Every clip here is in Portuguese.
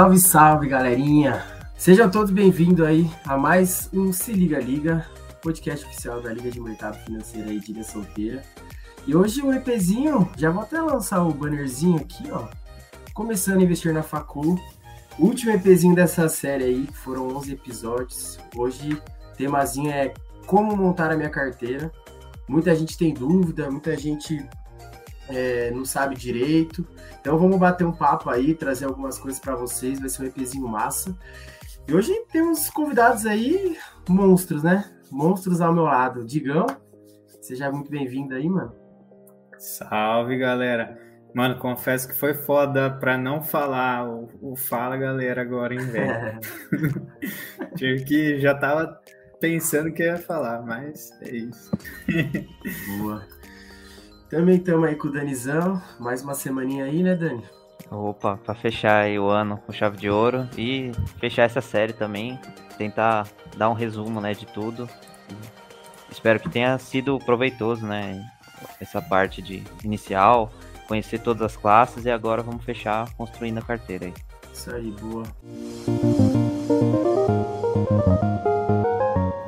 Salve, salve, galerinha! Sejam todos bem-vindos aí a mais um Se Liga Liga, podcast oficial da Liga de Mercado Financeiro aí de Ilha Solteira. E hoje um EPzinho, já vou até lançar o bannerzinho aqui, ó. Começando a investir na Facul. Último EPzinho dessa série aí, foram 11 episódios. Hoje, temazinho é como montar a minha carteira. Muita gente tem dúvida, muita gente é, não sabe direito. Então vamos bater um papo aí, trazer algumas coisas para vocês, vai ser um EPzinho massa. E hoje temos convidados aí, monstros, né? Monstros ao meu lado. Digão, seja muito bem-vindo aí, mano. Salve, galera. Mano, confesso que foi foda pra não falar o, o fala, galera, agora, hein, velho. Tive que já tava pensando que ia falar, mas é isso. Boa. Também estamos aí com o Danizão, mais uma semaninha aí, né, Dani? Opa, para fechar o ano com chave de ouro e fechar essa série também, tentar dar um resumo, né, de tudo. Espero que tenha sido proveitoso, né, essa parte de inicial, conhecer todas as classes e agora vamos fechar construindo a carteira aí. Isso aí, boa.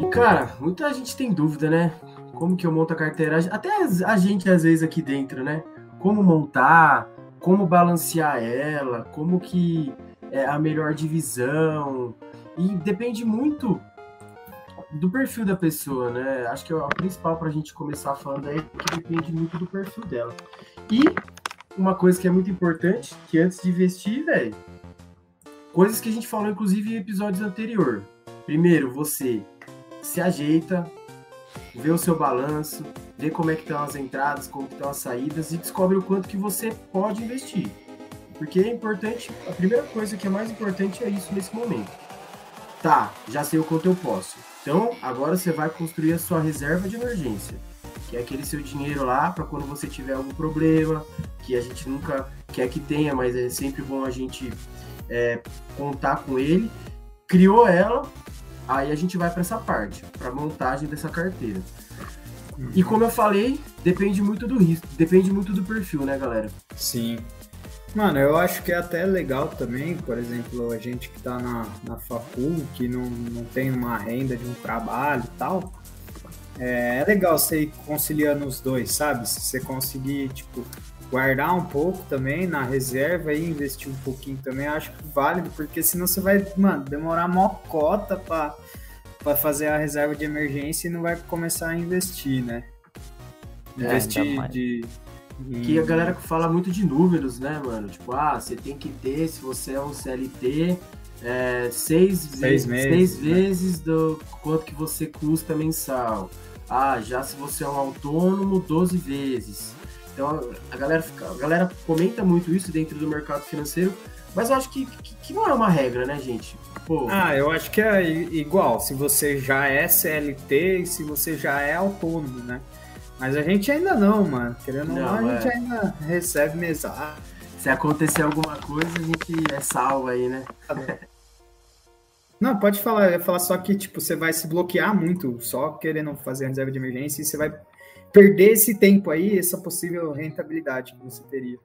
E cara, muita gente tem dúvida, né? Como que eu monto a carteira? Até a gente às vezes aqui dentro, né? Como montar, como balancear ela, como que é a melhor divisão. E depende muito do perfil da pessoa, né? Acho que é o principal para a gente começar falando aí, que depende muito do perfil dela. E uma coisa que é muito importante, que antes de investir, velho, coisas que a gente falou inclusive em episódios anteriores. Primeiro, você se ajeita, vê o seu balanço, vê como é que estão as entradas, como estão as saídas e descobre o quanto que você pode investir. Porque é importante, a primeira coisa que é mais importante é isso nesse momento. Tá, já sei o quanto eu posso. Então, agora você vai construir a sua reserva de emergência, que é aquele seu dinheiro lá para quando você tiver algum problema, que a gente nunca quer que tenha, mas é sempre bom a gente é, contar com ele. Criou ela, Aí a gente vai para essa parte, para montagem dessa carteira. E como eu falei, depende muito do risco, depende muito do perfil, né, galera? Sim. Mano, eu acho que é até legal também, por exemplo, a gente que tá na, na facul, que não, não tem uma renda de um trabalho e tal, é, é legal você ir conciliando os dois, sabe? Se você conseguir, tipo, guardar um pouco também na reserva e investir um pouquinho também, acho que válido, porque senão você vai, mano, demorar mó cota para para fazer a reserva de emergência e não vai começar a investir, né? É, investir é, de que a galera fala muito de números, né, mano? Tipo, ah, você tem que ter, se você é um CLT, é, seis, seis, meses, seis né? vezes do quanto que você custa mensal. Ah, já se você é um autônomo, 12 vezes. Então a galera, fica, a galera comenta muito isso dentro do mercado financeiro, mas eu acho que, que, que não é uma regra, né, gente? Pô. Ah, eu acho que é igual, se você já é CLT e se você já é autônomo, né? Mas a gente ainda não, mano. Querendo ou não, a gente é. ainda recebe mesada. Se acontecer alguma coisa, a gente é salvo aí, né? Não, pode falar. Eu ia falar só que, tipo, você vai se bloquear muito só querendo fazer a reserva de emergência e você vai perder esse tempo aí, essa possível rentabilidade que você teria.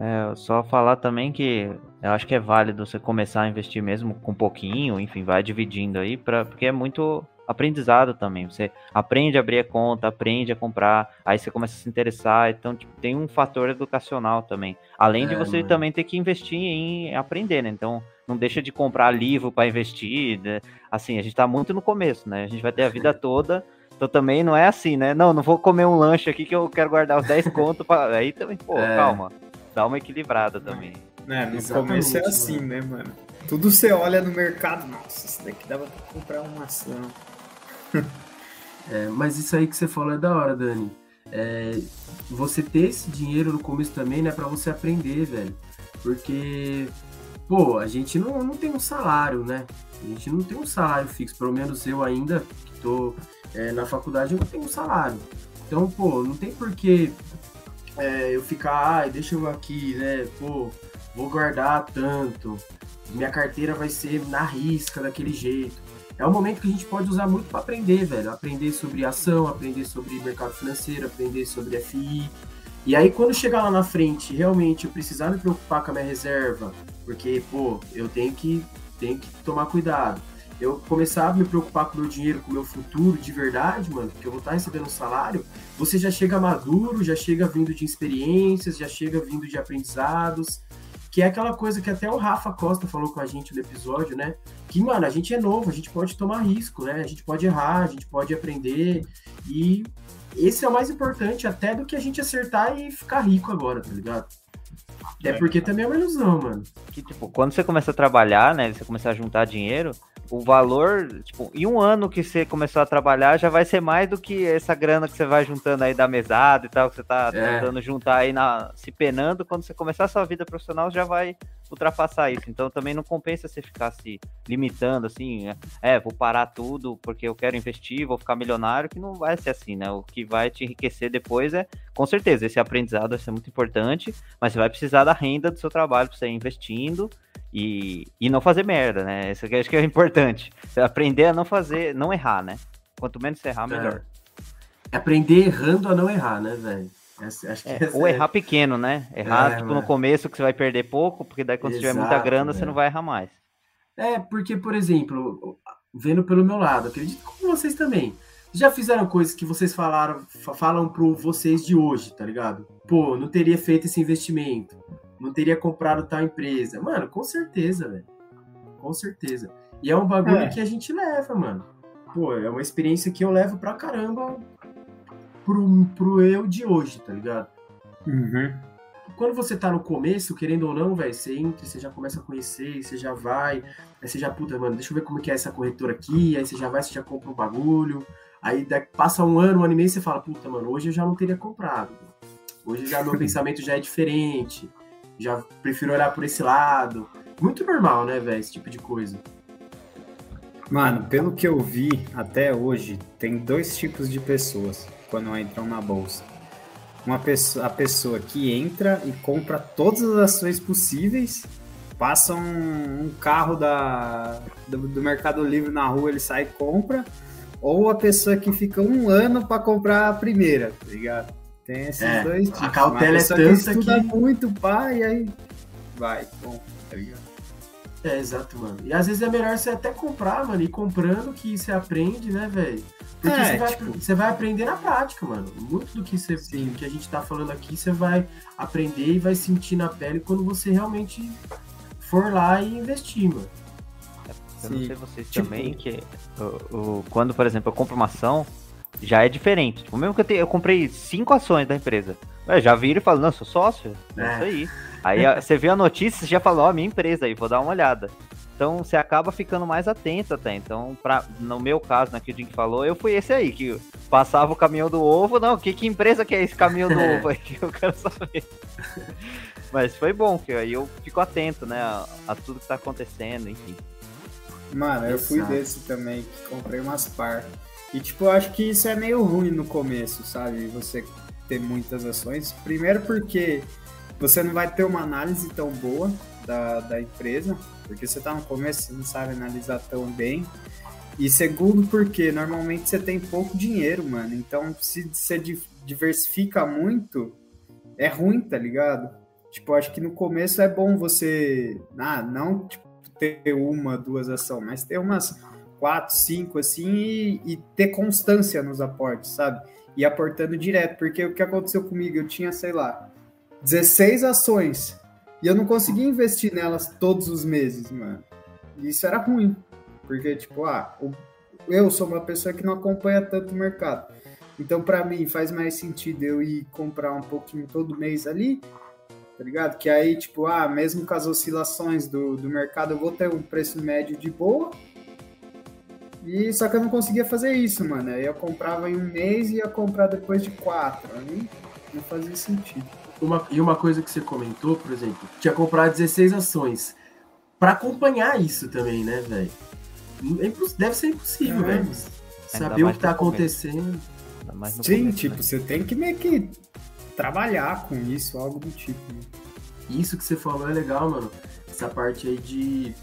É, só falar também que eu acho que é válido você começar a investir mesmo com pouquinho, enfim, vai dividindo aí, pra, porque é muito aprendizado também. Você aprende a abrir a conta, aprende a comprar, aí você começa a se interessar. Então, tipo, tem um fator educacional também. Além é, de você mano. também ter que investir em aprender, né? Então, não deixa de comprar livro para investir. Né? Assim, a gente está muito no começo, né? A gente vai ter a vida toda então também não é assim, né? Não, não vou comer um lanche aqui que eu quero guardar os 10 contos. Pra... Aí também, pô, é. calma. Dá uma equilibrada também. É, no Exatamente, começo é assim, mano. né, mano? Tudo você olha no mercado, nossa, isso daqui dava pra comprar uma ação. é, mas isso aí que você falou é da hora, Dani. É, você ter esse dinheiro no começo também, né, pra você aprender, velho. Porque, pô, a gente não, não tem um salário, né? A gente não tem um salário fixo, pelo menos eu ainda, tô é, na faculdade eu não tenho salário. Então, pô, não tem porquê é, eu ficar, ah, deixa eu aqui, né, pô, vou guardar tanto, minha carteira vai ser na risca daquele jeito. É um momento que a gente pode usar muito para aprender, velho. Aprender sobre ação, aprender sobre mercado financeiro, aprender sobre FI. E aí, quando chegar lá na frente, realmente eu precisar me preocupar com a minha reserva, porque, pô, eu tenho que, tenho que tomar cuidado. Eu começar a me preocupar com o meu dinheiro, com o meu futuro de verdade, mano, porque eu vou estar recebendo um salário, você já chega maduro, já chega vindo de experiências, já chega vindo de aprendizados, que é aquela coisa que até o Rafa Costa falou com a gente no episódio, né? Que, mano, a gente é novo, a gente pode tomar risco, né? A gente pode errar, a gente pode aprender. E esse é o mais importante até do que a gente acertar e ficar rico agora, tá ligado? Até porque também é uma ilusão, mano. Que, tipo, quando você começa a trabalhar, né? Você começa a juntar dinheiro, o valor, tipo, em um ano que você começou a trabalhar, já vai ser mais do que essa grana que você vai juntando aí da mesada e tal, que você tá é. tentando juntar aí na, se penando, quando você começar a sua vida profissional, já vai ultrapassar isso. Então também não compensa você ficar se limitando assim, é, vou parar tudo porque eu quero investir, vou ficar milionário, que não vai ser assim, né? O que vai te enriquecer depois é, com certeza, esse aprendizado vai ser muito importante, mas você vai precisar da renda do seu trabalho para você ir investindo e, e não fazer merda, né? Isso aqui acho que é importante. Aprender a não fazer, não errar, né? Quanto menos você errar, é. melhor. É. Aprender errando a não errar, né, velho? É, ou errar pequeno, né? Errar é, tipo, no começo que você vai perder pouco, porque daí quando Exato, você tiver muita grana, você não vai errar mais. É, porque, por exemplo, vendo pelo meu lado, acredito com vocês também. Já fizeram coisas que vocês falaram, falam pro vocês de hoje, tá ligado? Pô, não teria feito esse investimento não teria comprado tal empresa. Mano, com certeza, velho. Com certeza. E é um bagulho é. que a gente leva, mano. Pô, é uma experiência que eu levo pra caramba pro, pro eu de hoje, tá ligado? Uhum. Quando você tá no começo, querendo ou não, velho, você entra, você já começa a conhecer, você já vai, aí você já, puta, mano, deixa eu ver como que é essa corretora aqui, aí você já vai, você já compra um bagulho, aí passa um ano, um ano e meio, você fala, puta, mano, hoje eu já não teria comprado. Hoje já meu pensamento já é diferente já prefiro olhar por esse lado. Muito normal, né, velho, esse tipo de coisa. Mano, pelo que eu vi até hoje, tem dois tipos de pessoas quando entram na bolsa. Uma pessoa, a pessoa que entra e compra todas as ações possíveis, passa um, um carro da, do, do, Mercado Livre na rua, ele sai e compra, ou a pessoa que fica um ano para comprar a primeira, tá ligado? Tem esses é, dois tipos. A cautela é tanta que... Estuda muito, pá, e aí vai, bom, tá ligado? É, exato, mano. E às vezes é melhor você até comprar, mano, e comprando que você aprende, né, velho? Porque é, você, vai, tipo... você vai aprender na prática, mano. Muito do que, você, Sim. que a gente tá falando aqui, você vai aprender e vai sentir na pele quando você realmente for lá e investir, mano. Eu Sim. não sei vocês tipo... também, que o, o, quando, por exemplo, eu compro uma ação, já é diferente. Tipo, mesmo que eu, te, eu comprei cinco ações da empresa, eu já viro e falo, não, sou sócio, é, é isso aí. Aí você vê a notícia, você já fala, ó, oh, minha empresa aí, vou dar uma olhada. Então você acaba ficando mais atento até. Então, pra, no meu caso, né, que o Jim falou, eu fui esse aí, que passava o caminhão do ovo. Não, que, que empresa que é esse caminhão do ovo aí que eu quero saber. Mas foi bom, que aí eu fico atento, né, a, a tudo que tá acontecendo, enfim. Mano, eu fui desse também, que comprei umas par. E, tipo, eu acho que isso é meio ruim no começo, sabe? Você ter muitas ações. Primeiro porque você não vai ter uma análise tão boa da, da empresa, porque você tá no começo, você não sabe analisar tão bem. E segundo porque normalmente você tem pouco dinheiro, mano. Então, se você diversifica muito, é ruim, tá ligado? Tipo, acho que no começo é bom você, ah, não tipo, ter uma, duas ações, mas ter umas quatro, cinco, assim, e, e, ter constância nos aportes, sabe? E aportando direto, porque o que aconteceu comigo, eu tinha, sei lá, 16 ações, e eu não conseguia investir nelas todos os meses, mano. Isso era ruim, porque, tipo, ah, eu sou uma pessoa que não acompanha tanto o mercado. Então, para mim, faz mais sentido eu ir comprar um pouquinho todo mês ali, tá ligado? Que aí, tipo, ah, mesmo com as oscilações do, do mercado, eu vou ter um preço médio de boa, e só que eu não conseguia fazer isso, mano. Aí eu comprava em um mês e ia comprar depois de quatro. Aí não fazia sentido. Uma, e uma coisa que você comentou, por exemplo, tinha comprado 16 ações. para acompanhar isso também, né, velho? É deve ser impossível, é. velho. Saber o que tá acontecendo. Sim, começo, tipo, né? você tem que meio que trabalhar com isso, algo do tipo. Né? Isso que você falou é legal, mano. Essa parte aí de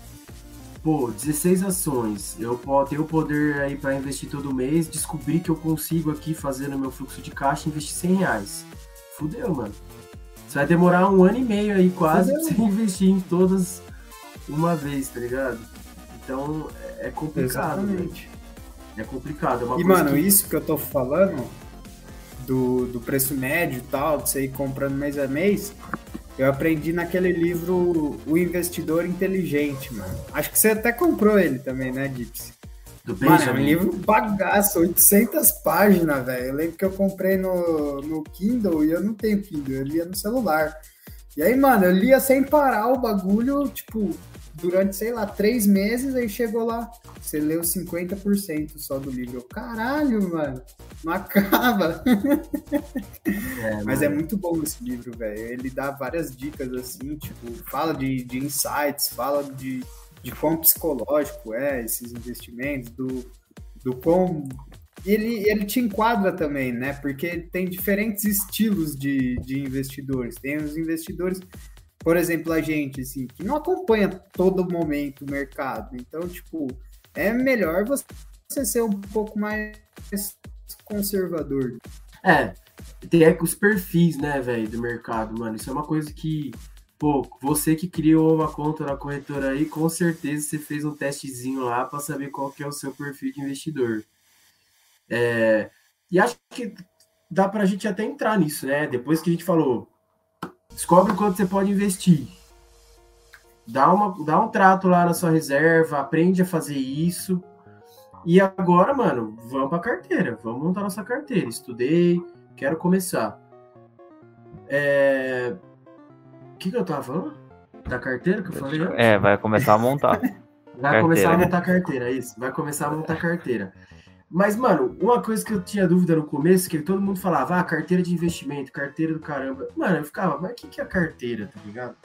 pô, 16 ações, eu tenho o poder aí para investir todo mês, descobri que eu consigo aqui fazer no meu fluxo de caixa investir 100 reais. fudeu, mano. Você vai demorar um ano e meio aí quase pra você investir em todas uma vez, tá ligado? Então é complicado, Exatamente. É complicado. É e, mano, que... isso que eu tô falando do, do preço médio e tal, de você ir comprando mês a mês, eu aprendi naquele livro O Investidor Inteligente, mano. Acho que você até comprou ele também, né, Dipsy? Do mano, é um livro bagaço, 800 páginas, velho. Eu lembro que eu comprei no, no Kindle e eu não tenho Kindle, eu lia no celular. E aí, mano, eu lia sem parar o bagulho, tipo, durante, sei lá, três meses, aí chegou lá, você leu 50% só do livro. Eu, caralho, mano, não acaba. É, Mas é muito bom esse livro, velho. Ele dá várias dicas, assim, tipo, fala de, de insights, fala de, de quão psicológico é esses investimentos, do, do quão ele, ele te enquadra também, né? Porque tem diferentes estilos de, de investidores. Tem os investidores por exemplo, a gente, assim, que não acompanha todo momento o mercado. Então, tipo, é melhor você ser um pouco mais conservador. É, tem os perfis, né, velho, do mercado, mano. Isso é uma coisa que, pô, você que criou uma conta na corretora aí, com certeza você fez um testezinho lá para saber qual que é o seu perfil de investidor. É, e acho que dá pra gente até entrar nisso, né? Depois que a gente falou, Descobre quanto você pode investir. Dá, uma, dá um trato lá na sua reserva, aprende a fazer isso. E agora, mano, vamos pra carteira. Vamos montar nossa carteira. Estudei, quero começar. É... O que, que eu tava falando? Da carteira que eu falei? É, vai começar a montar. vai carteira. começar a montar carteira, é isso. Vai começar a montar carteira. Mas, mano, uma coisa que eu tinha dúvida no começo, que todo mundo falava, ah, carteira de investimento, carteira do caramba. Mano, eu ficava, mas o que, que é carteira, tá ligado?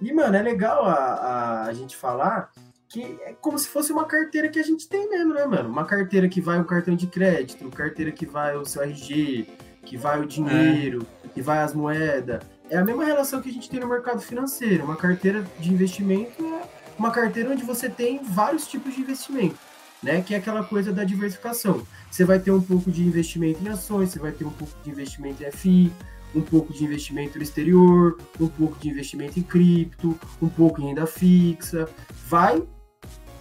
E, mano, é legal a, a, a, gente falar que é como se fosse uma carteira que a gente tem mesmo, né, mano? Uma carteira que vai o cartão de crédito, carteira que vai o seu RG, que vai o dinheiro, é. que vai as moedas. É a mesma relação que a gente tem no mercado financeiro. Uma carteira de investimento é uma carteira onde você tem vários tipos de investimento né? Que é aquela coisa da diversificação. Você vai ter um pouco de investimento em ações, você vai ter um pouco de investimento em FI, um pouco de investimento no exterior, um pouco de investimento em cripto, um pouco em renda fixa. Vai,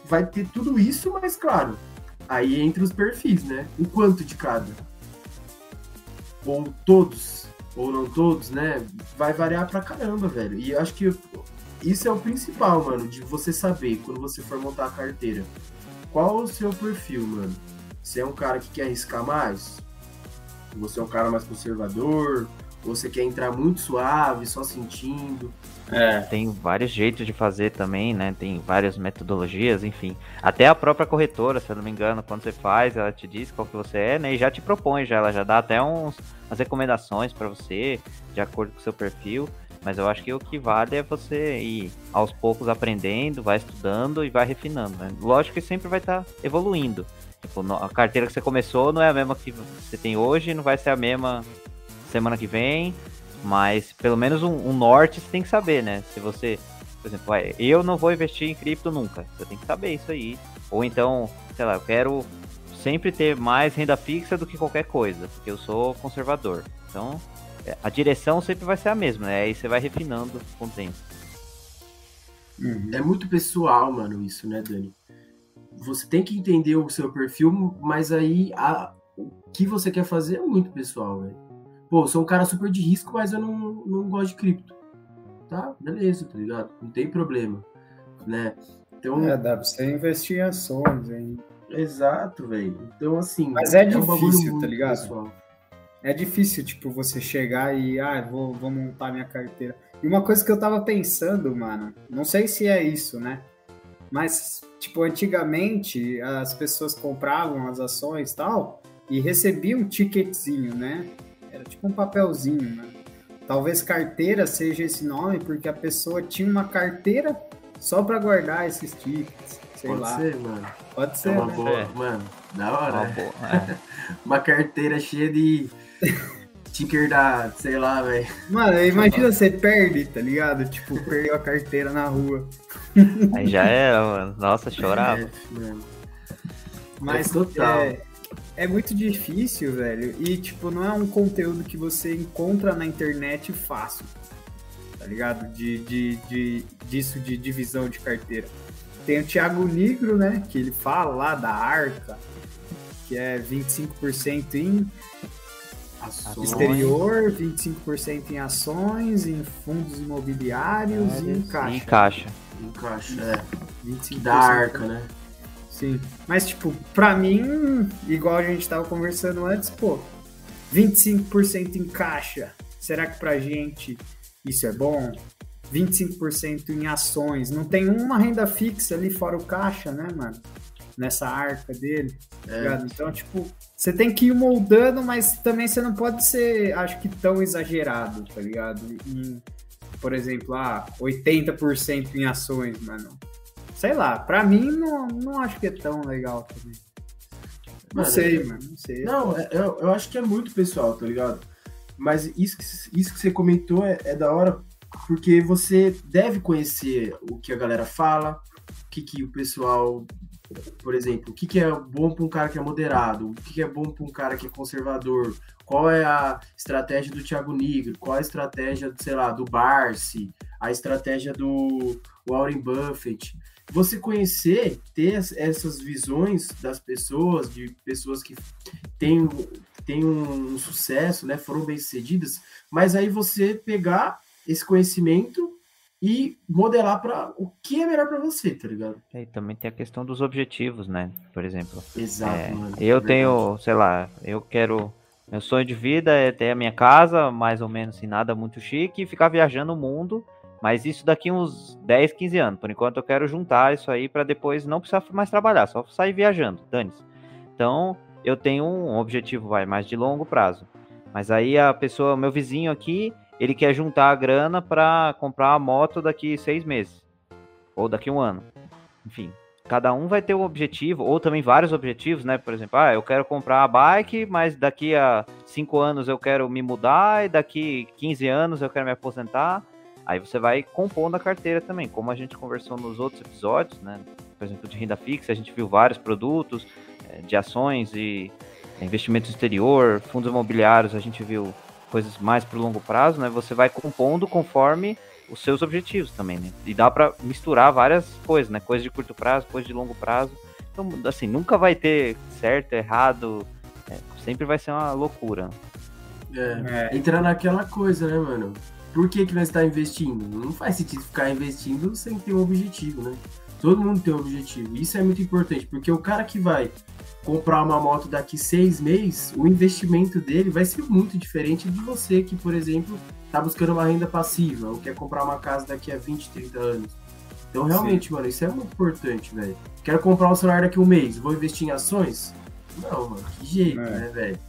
vai ter tudo isso, mas claro, aí entre os perfis, né? O quanto de cada? Ou todos, ou não todos, né? Vai variar pra caramba, velho. E acho que isso é o principal, mano, de você saber quando você for montar a carteira qual o seu perfil, mano? Você é um cara que quer arriscar mais? Você é um cara mais conservador? Você quer entrar muito suave, só sentindo? É. Tem vários jeitos de fazer também, né? Tem várias metodologias, enfim. Até a própria corretora, se eu não me engano, quando você faz, ela te diz qual que você é, né? E já te propõe, já, ela já dá até uns, umas recomendações para você, de acordo com o seu perfil. Mas eu acho que o que vale é você ir aos poucos aprendendo, vai estudando e vai refinando. Né? Lógico que sempre vai estar tá evoluindo. Tipo, a carteira que você começou não é a mesma que você tem hoje, não vai ser a mesma semana que vem, mas pelo menos um, um norte você tem que saber, né? Se você, por exemplo, eu não vou investir em cripto nunca, você tem que saber isso aí. Ou então, sei lá, eu quero sempre ter mais renda fixa do que qualquer coisa, porque eu sou conservador. Então, é, a direção sempre vai ser a mesma, né? Aí você vai refinando com o tempo. Uhum. É muito pessoal, mano, isso, né, Dani? Você tem que entender o seu perfil, mas aí a, o que você quer fazer é muito pessoal, velho. Pô, sou um cara super de risco, mas eu não, não gosto de cripto. Tá? Beleza, tá ligado? Não tem problema, né? Então... É, dá pra você investir em ações, hein? Exato, velho. Então, assim... Mas é, é difícil, um tá ligado? Pessoal. É difícil, tipo, você chegar e, ah, vou, vou montar minha carteira. E uma coisa que eu tava pensando, mano, não sei se é isso, né? Mas, tipo, antigamente as pessoas compravam as ações e tal e recebiam um ticketzinho, né? Era tipo um papelzinho, né? Talvez carteira seja esse nome porque a pessoa tinha uma carteira só para guardar esses tickets. Sei Pode lá. ser, mano. Pode ser. É uma né? boa, mano. Da hora. Uma, boa, é. uma carteira cheia de sticker da, sei lá, velho. Mano, imagina você perde, tá ligado? Tipo, perdeu a carteira na rua. Aí já era, mano. Nossa, chorava. É, Mas é, total. É, é muito difícil, velho. E, tipo, não é um conteúdo que você encontra na internet fácil. Tá ligado? De, de, de, disso de divisão de carteira. Tem o Thiago Negro, né? Que ele fala lá da arca, que é 25% em ações. exterior, 25% em ações, em fundos imobiliários é, e em caixa. Em caixa. Em caixa, é. 25% da arca, né? Sim. Mas, tipo, pra mim, igual a gente tava conversando antes, pô, 25% em caixa. Será que pra gente isso é bom? 25% em ações. Não tem uma renda fixa ali fora o caixa, né, mano? Nessa arca dele. Tá é. Então, tipo, você tem que ir moldando, mas também você não pode ser, acho que, tão exagerado, tá ligado? Em, por exemplo, ah, 80% em ações, mano. Sei lá, pra mim não, não acho que é tão legal também. Não mano, sei, mano, não sei. Não, é, eu, eu acho que é muito pessoal, tá ligado? Mas isso que, isso que você comentou é, é da hora porque você deve conhecer o que a galera fala, o que, que o pessoal, por exemplo, o que, que é bom para um cara que é moderado, o que, que é bom para um cara que é conservador, qual é a estratégia do Thiago Nigro, qual é a estratégia, sei lá, do Barsi, a estratégia do Warren Buffett. Você conhecer, ter essas visões das pessoas, de pessoas que têm, têm um sucesso, né, foram bem-sucedidas, mas aí você pegar esse conhecimento e modelar para o que é melhor para você, tá ligado? É, e também tem a questão dos objetivos, né? Por exemplo. Exato, é, mano, Eu é tenho, sei lá, eu quero. Meu sonho de vida é ter a minha casa, mais ou menos, sem assim, nada muito chique, e ficar viajando o mundo. Mas isso daqui uns 10, 15 anos. Por enquanto eu quero juntar isso aí para depois não precisar mais trabalhar, só sair viajando. Dane-se. Então, eu tenho um objetivo, vai, mais de longo prazo. Mas aí a pessoa, meu vizinho aqui, ele quer juntar a grana para comprar a moto daqui seis meses ou daqui um ano. Enfim, cada um vai ter um objetivo ou também vários objetivos, né? Por exemplo, ah, eu quero comprar a bike, mas daqui a cinco anos eu quero me mudar e daqui 15 anos eu quero me aposentar. Aí você vai compondo a carteira também, como a gente conversou nos outros episódios, né? Por exemplo, de renda fixa, a gente viu vários produtos eh, de ações e eh, investimento exterior, fundos imobiliários, a gente viu coisas mais para o longo prazo, né? Você vai compondo conforme os seus objetivos também, né? E dá para misturar várias coisas, né? Coisas de curto prazo, coisas de longo prazo. Então, assim, nunca vai ter certo, errado. É, sempre vai ser uma loucura. É, é. Entrar naquela coisa, né, mano? Por que, que nós está investindo? Não faz sentido ficar investindo sem ter um objetivo, né? Todo mundo tem um objetivo. Isso é muito importante, porque o cara que vai comprar uma moto daqui seis meses, o investimento dele vai ser muito diferente de você que, por exemplo, está buscando uma renda passiva ou quer comprar uma casa daqui a 20, 30 anos. Então, realmente, Sim. mano, isso é muito importante, velho. Quero comprar um celular daqui a um mês, vou investir em ações? Não, mano, que jeito, é. né, velho?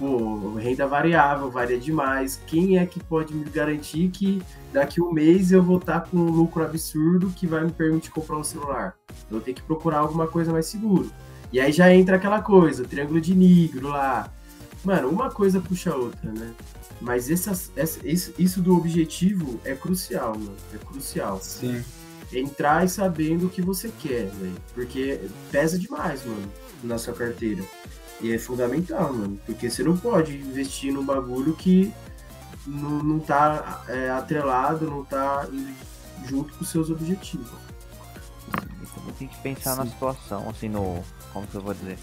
Pô, renda variável, varia demais. Quem é que pode me garantir que daqui um mês eu vou estar com um lucro absurdo que vai me permitir comprar um celular? Eu vou ter que procurar alguma coisa mais segura. E aí já entra aquela coisa, triângulo de negro lá. Mano, uma coisa puxa a outra, né? Mas essa, essa, isso, isso do objetivo é crucial, mano. É crucial. Sim. Entrar e sabendo o que você quer, velho. Porque pesa demais, mano, na sua carteira. E é fundamental, mano. Porque você não pode investir num bagulho que não, não tá é, atrelado, não tá junto com seus objetivos. Você tem que pensar Sim. na situação, assim, no como que eu vou dizer?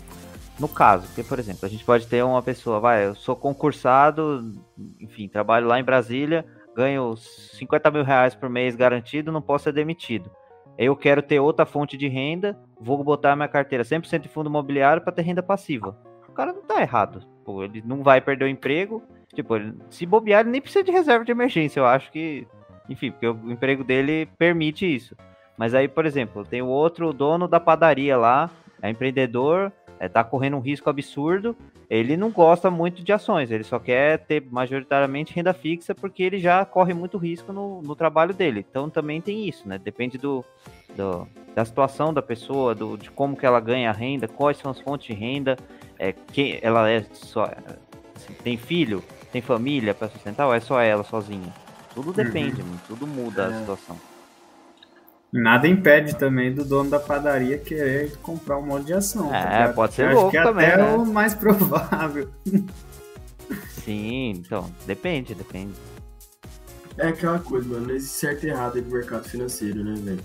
No caso, porque, por exemplo, a gente pode ter uma pessoa, vai, eu sou concursado, enfim, trabalho lá em Brasília, ganho 50 mil reais por mês garantido, não posso ser demitido. Eu quero ter outra fonte de renda, vou botar minha carteira 100% em fundo imobiliário para ter renda passiva. Cara não tá errado. Pô, ele não vai perder o emprego. Tipo, ele, se bobear, ele nem precisa de reserva de emergência. Eu acho que, enfim, porque o emprego dele permite isso. Mas aí, por exemplo, tem o outro dono da padaria lá, é empreendedor, é, correndo um risco absurdo, ele não gosta muito de ações, ele só quer ter majoritariamente renda fixa porque ele já corre muito risco no, no trabalho dele. Então também tem isso, né? Depende do, do, da situação da pessoa, do, de como que ela ganha a renda, quais são as fontes de renda, é, quem ela é só assim, tem filho, tem família para sustentar ou é só ela sozinha? Tudo depende, uhum. tudo muda é. a situação. Nada impede também do dono da padaria querer comprar um monte de ação. É, tá pode ser louco que também. Até né? o mais provável. Sim, então, depende, depende. É aquela coisa, mano, não existe certo e errado aí no mercado financeiro, né, velho?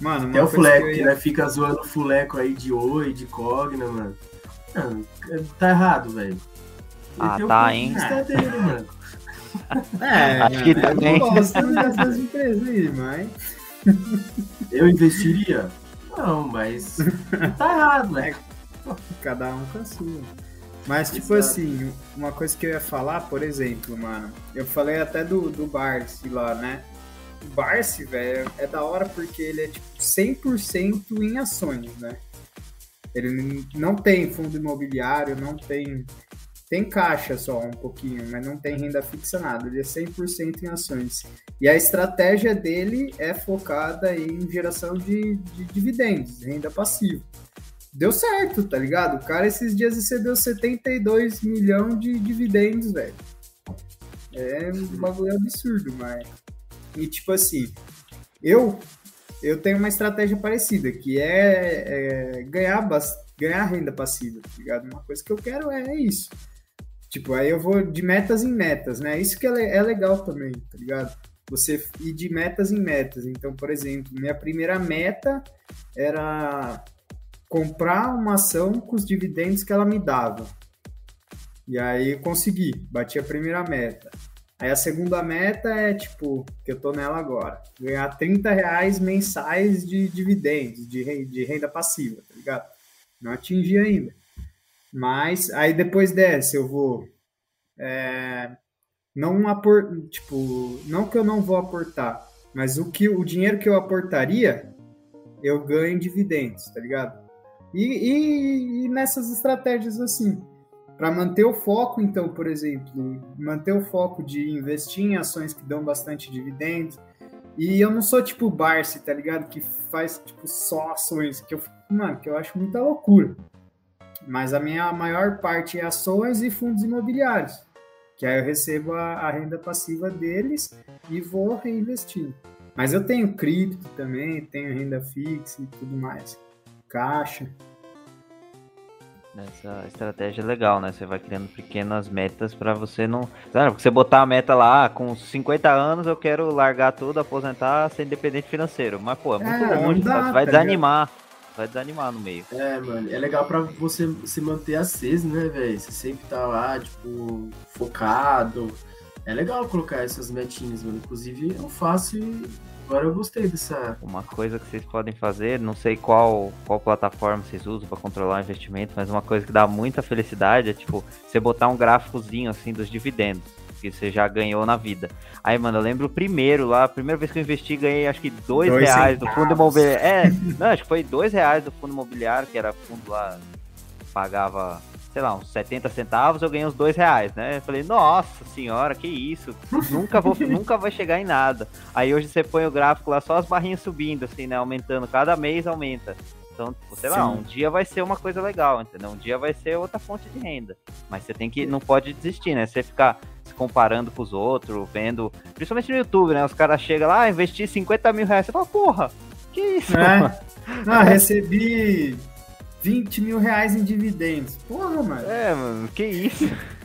Mano, Até o Fuleco, que, ia... né, fica zoando o Fuleco aí de Oi, de Cogna, mano. Não, tá errado, velho. Ah, tá, hein? Dele, mano. É, Acho que também. Eu gosto dessas empresas aí, mas... Eu investiria? Não, mas tá errado, né? Cada um com a sua. Mas, tipo Exato. assim, uma coisa que eu ia falar, por exemplo, mano, eu falei até do, do Barsi lá, né? O Barsi, velho, é da hora porque ele é, tipo, 100% em ações, né? Ele não tem fundo imobiliário, não tem tem caixa só um pouquinho, mas não tem renda fixa nada. Ele é 100% em ações. E a estratégia dele é focada em geração de, de dividendos, renda passiva. Deu certo, tá ligado? O cara esses dias recebeu 72 milhões de dividendos, velho. É um bagulho absurdo, mas. E tipo assim, eu eu tenho uma estratégia parecida, que é, é ganhar, ganhar renda passiva, tá ligado? Uma coisa que eu quero é, é isso. Tipo, aí eu vou de metas em metas, né? Isso que é, é legal também, tá ligado? Você ir de metas em metas. Então, por exemplo, minha primeira meta era comprar uma ação com os dividendos que ela me dava. E aí consegui, bati a primeira meta. Aí a segunda meta é, tipo, que eu tô nela agora, ganhar 30 reais mensais de dividendos, de, de renda passiva, tá ligado? Não atingi ainda. Mas aí depois dessa eu vou é, não apor, tipo, não que eu não vou aportar, mas o que o dinheiro que eu aportaria eu ganho em dividendos, tá ligado? E, e, e nessas estratégias assim, para manter o foco, então, por exemplo, manter o foco de investir em ações que dão bastante dividendos. E eu não sou tipo Barsi, tá ligado? Que faz tipo só ações, que eu, mano, que eu acho muita loucura. Mas a minha maior parte é ações e fundos imobiliários, que aí eu recebo a, a renda passiva deles e vou reinvestindo. Mas eu tenho cripto também, tenho renda fixa e tudo mais, caixa. Essa estratégia é legal, né? Você vai criando pequenas metas para você não. Sabe, porque você botar a meta lá, com 50 anos eu quero largar tudo, aposentar, ser independente financeiro. Mas, pô, é muito é, longe, dá, você vai tá desanimar. Ligado? vai desanimar no meio. É, mano, é legal pra você se manter aceso, né, velho? Você sempre tá lá, tipo, focado. É legal colocar essas metinhas, mano. Inclusive, eu faço e agora eu gostei dessa. Uma coisa que vocês podem fazer, não sei qual, qual plataforma vocês usam para controlar o investimento, mas uma coisa que dá muita felicidade é, tipo, você botar um gráficozinho, assim, dos dividendos que você já ganhou na vida. Aí, mano, eu lembro o primeiro lá, a primeira vez que eu investi, ganhei acho que dois, dois reais centavos. do fundo imobiliário. É, não, acho que foi dois reais do fundo imobiliário, que era fundo lá, pagava, sei lá, uns 70 centavos, eu ganhei uns dois reais, né? Eu falei, nossa senhora, que isso, nunca, vou, nunca vai chegar em nada. Aí hoje você põe o gráfico lá, só as barrinhas subindo, assim, né? Aumentando, cada mês aumenta. Então, tipo, sei Sim. lá, um dia vai ser uma coisa legal, entendeu? Um dia vai ser outra fonte de renda. Mas você tem que, não pode desistir, né? Você ficar se comparando com os outros, vendo. Principalmente no YouTube, né? Os caras chegam lá, ah, investi 50 mil reais. Você fala, porra, que isso? É. Ah, recebi 20 mil reais em dividendos. Porra, mano. É, mano, que isso?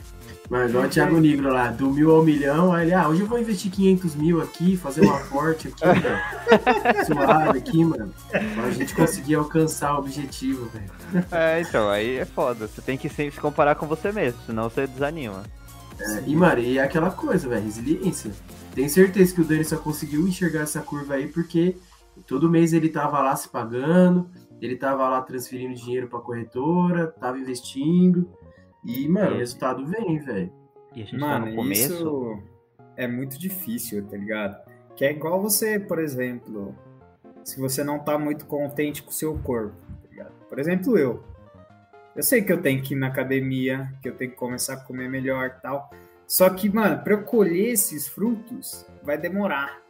Mas igual o Thiago Negro lá, do mil ao milhão, aí ele, ah, hoje eu vou investir 500 mil aqui, fazer um aporte aqui, mano. Suave aqui, mano. Pra gente conseguir alcançar o objetivo, velho. É, então, aí é foda. Você tem que se comparar com você mesmo, senão você desanima. É, e, mano, e é aquela coisa, velho, resiliência. Tenho certeza que o Dani só conseguiu enxergar essa curva aí porque todo mês ele tava lá se pagando, ele tava lá transferindo dinheiro pra corretora, tava investindo. E, mano, o resultado vem, velho. E a gente mano, tá no começo. Isso é muito difícil, tá ligado? Que é igual você, por exemplo, se você não tá muito contente com o seu corpo, tá ligado? Por exemplo, eu. Eu sei que eu tenho que ir na academia, que eu tenho que começar a comer melhor e tal. Só que, mano, pra eu colher esses frutos, vai demorar.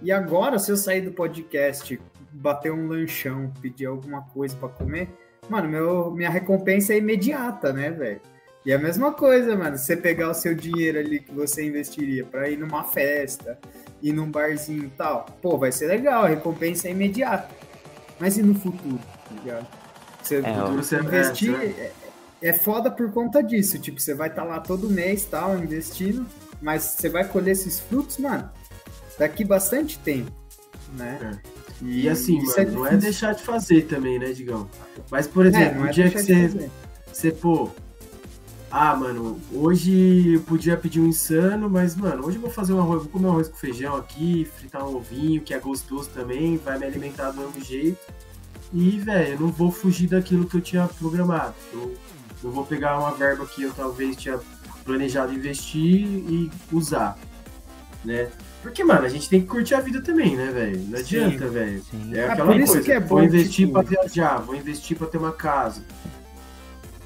E agora, se eu sair do podcast, bater um lanchão, pedir alguma coisa para comer, mano, meu, minha recompensa é imediata, né, velho? E a mesma coisa, mano, você pegar o seu dinheiro ali que você investiria para ir numa festa, ir num barzinho e tal, pô, vai ser legal, a recompensa é imediata. Mas e no futuro, tá ligado? Você, é, futuro você investir é, é, foda por conta disso. Tipo, você vai estar tá lá todo mês, tal, investindo, mas você vai colher esses frutos, mano, daqui bastante tempo, né? É. E, assim, mano, é não é deixar de fazer também, né, Digão? Mas, por exemplo, é, o dia que você, você, pô, ah, mano, hoje eu podia pedir um insano, mas, mano, hoje eu vou fazer um arroz, vou comer um arroz com feijão aqui, fritar um ovinho, que é gostoso também, vai me alimentar do mesmo jeito. E, velho, eu não vou fugir daquilo que eu tinha programado. Eu não vou pegar uma verba que eu talvez tinha planejado investir e usar, né? Porque, mano, a gente tem que curtir a vida também, né, velho? Não adianta, velho. É, é aquela coisa. Que é bom, vou investir tipo... pra viajar, vou investir pra ter uma casa.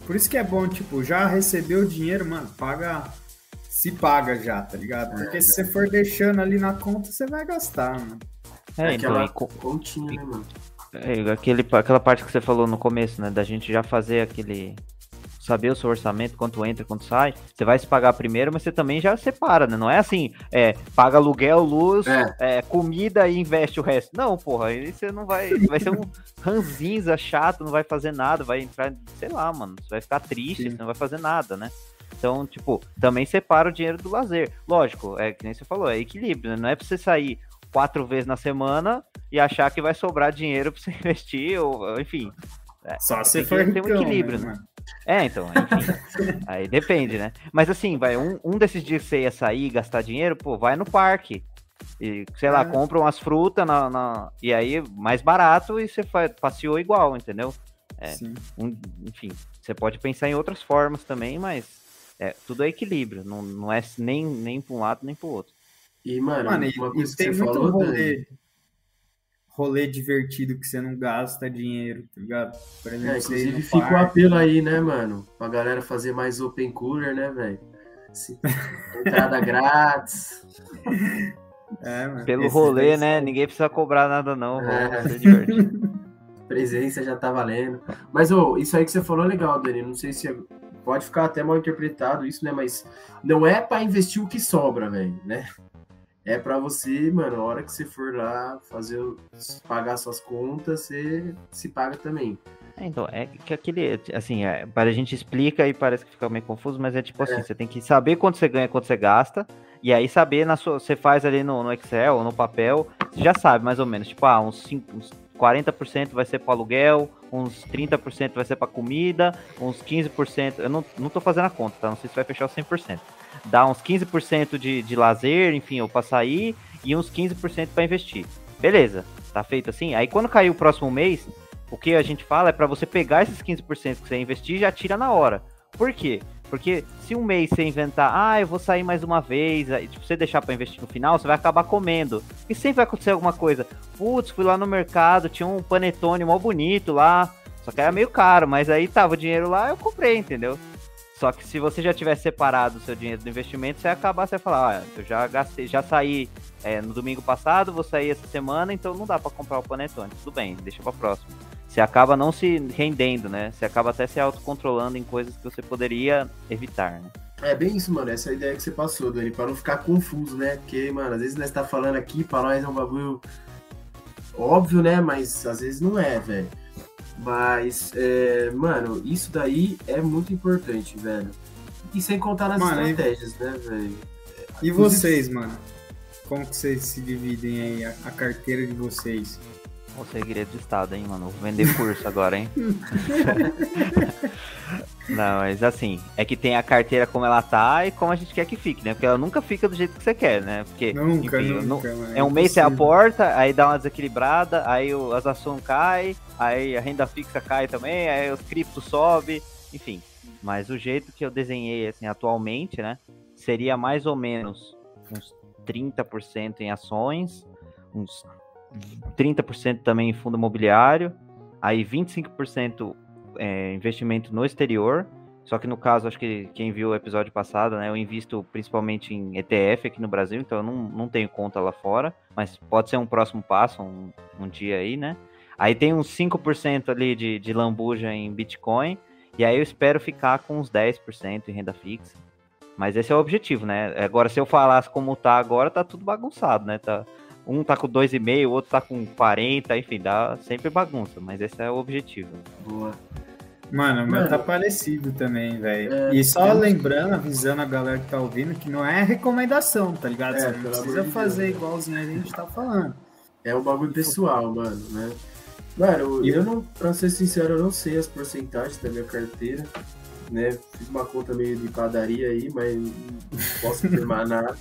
Por isso que é bom, tipo, já recebeu o dinheiro, mano, paga. Se paga já, tá ligado? Porque é, se você for deixando ali na conta, você vai gastar, mano. É, então, aquela continha, né, mano? É, aquele, aquela parte que você falou no começo, né? Da gente já fazer aquele. Saber o seu orçamento, quanto entra, quanto sai. Você vai se pagar primeiro, mas você também já separa, né? Não é assim, é, paga aluguel, luz, é. É, comida e investe o resto. Não, porra, aí você não vai. Vai ser um ranzinza chato, não vai fazer nada, vai entrar, sei lá, mano. Você vai ficar triste, Sim. você não vai fazer nada, né? Então, tipo, também separa o dinheiro do lazer. Lógico, é que nem você falou, é equilíbrio, né? Não é pra você sair quatro vezes na semana e achar que vai sobrar dinheiro para você investir, ou enfim. É, Só se for ter um equilíbrio, né? É, então, enfim. aí depende, né? Mas assim, vai, um, um desses dias que você ia sair e gastar dinheiro, pô, vai no parque. E, sei lá, é. compra umas frutas na, na, e aí mais barato e você faz, passeou igual, entendeu? É, um, enfim, você pode pensar em outras formas também, mas é, tudo é equilíbrio, não, não é nem, nem para um lado nem para o outro. E, mano, mano uma coisa que você falou, rolê, rolê divertido que você não gasta dinheiro, tá ligado? Por exemplo, é, inclusive fica o apelo aí, né, mano? Pra galera fazer mais open cooler, né, velho? Entrada grátis. É, mano, Pelo rolê, né? Ninguém precisa cobrar nada, não. É. Presença já tá valendo. Mas, ô, isso aí que você falou é legal, Dani. Não sei se é, pode ficar até mal interpretado isso, né? Mas não é para investir o que sobra, velho, né? É para você, mano, a hora que você for lá fazer pagar suas contas, você se paga também. É, então, é que aquele, assim, é, para a gente explica e parece que fica meio confuso, mas é tipo assim, é. assim, você tem que saber quanto você ganha, quanto você gasta, e aí saber na sua, você faz ali no, no Excel ou no papel, você já sabe mais ou menos, tipo, ah, uns, 5, uns 40% vai ser para aluguel, uns 30% vai ser para comida, uns 15%, eu não, não tô fazendo a conta, tá? Não sei se vai fechar os 100% dá uns 15% de, de lazer, enfim, ou para sair, e uns 15% para investir. Beleza, tá feito assim? Aí quando cair o próximo mês, o que a gente fala é para você pegar esses 15% que você investir já tira na hora. Por quê? Porque se um mês você inventar, ah, eu vou sair mais uma vez, aí, tipo, você deixar para investir no final, você vai acabar comendo. E sempre vai acontecer alguma coisa. Putz, fui lá no mercado, tinha um panetone mó bonito lá, só que era meio caro, mas aí tava o dinheiro lá, eu comprei, entendeu? Só que se você já tivesse separado o seu dinheiro do investimento, você ia acabar, você ia falar, ah, eu já gastei, já saí é, no domingo passado, vou sair essa semana, então não dá para comprar o panetone. Tudo bem, deixa para próximo. Você acaba não se rendendo, né? Você acaba até se autocontrolando em coisas que você poderia evitar, né? É bem isso, mano. Essa é ideia que você passou, Dani, para não ficar confuso, né? Porque, mano, às vezes nós tá falando aqui, para nós é um bagulho óbvio, né? Mas às vezes não é, velho. Mas, é, mano, isso daí é muito importante, velho. E sem contar nas mano, estratégias, e... né, velho? E vocês, mano? Como que vocês se dividem aí a, a carteira de vocês? O segredo de estado, hein, mano? Vou vender curso agora, hein? Não, mas assim, é que tem a carteira como ela tá e como a gente quer que fique, né? Porque ela nunca fica do jeito que você quer, né? Porque, nunca, enfim, nunca, não, é um mês você aporta, aí dá uma desequilibrada, aí o, as ações caem, aí a renda fixa cai também, aí os criptos sobe, enfim. Mas o jeito que eu desenhei, assim, atualmente, né? Seria mais ou menos uns 30% em ações, uns 30% também em fundo imobiliário, aí 25% é, investimento no exterior. Só que no caso, acho que quem viu o episódio passado, né, eu invisto principalmente em ETF aqui no Brasil, então eu não, não tenho conta lá fora, mas pode ser um próximo passo, um, um dia aí, né? Aí tem uns 5% ali de, de lambuja em Bitcoin E aí eu espero ficar com uns 10% em renda fixa. Mas esse é o objetivo, né? Agora, se eu falasse como tá agora, tá tudo bagunçado, né? Tá, um tá com 2,5, o outro tá com 40, enfim, dá sempre bagunça, mas esse é o objetivo. Boa. Mano, o meu tá parecido também, velho. É, e só lembrando, avisando a galera que tá ouvindo, que não é recomendação, tá ligado? É, Você não precisa fazer Deus. igualzinho a gente tá falando. É um bagulho pessoal, mano, né? Mano, eu não, pra ser sincero, eu não sei as porcentagens da minha carteira, né? Fiz uma conta meio de padaria aí, mas não posso afirmar nada.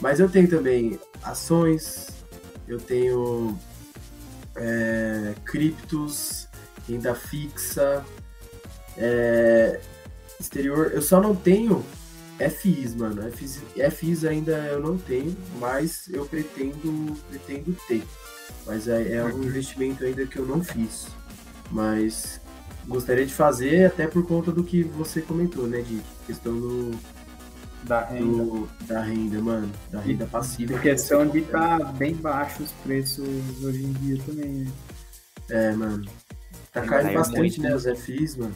Mas eu tenho também ações, eu tenho é, criptos, renda fixa, é, exterior. Eu só não tenho FIs, mano. FIs, FIs ainda eu não tenho, mas eu pretendo, pretendo ter. Mas é, é um investimento ainda que eu não fiz. Mas gostaria de fazer até por conta do que você comentou, né, de questão do da renda, do, da renda, mano, da renda passiva. Porque é onde tá bem baixo os preços hoje em dia também. Né? É, mano. Tá caindo bastante, muito. né, os FIs, mano.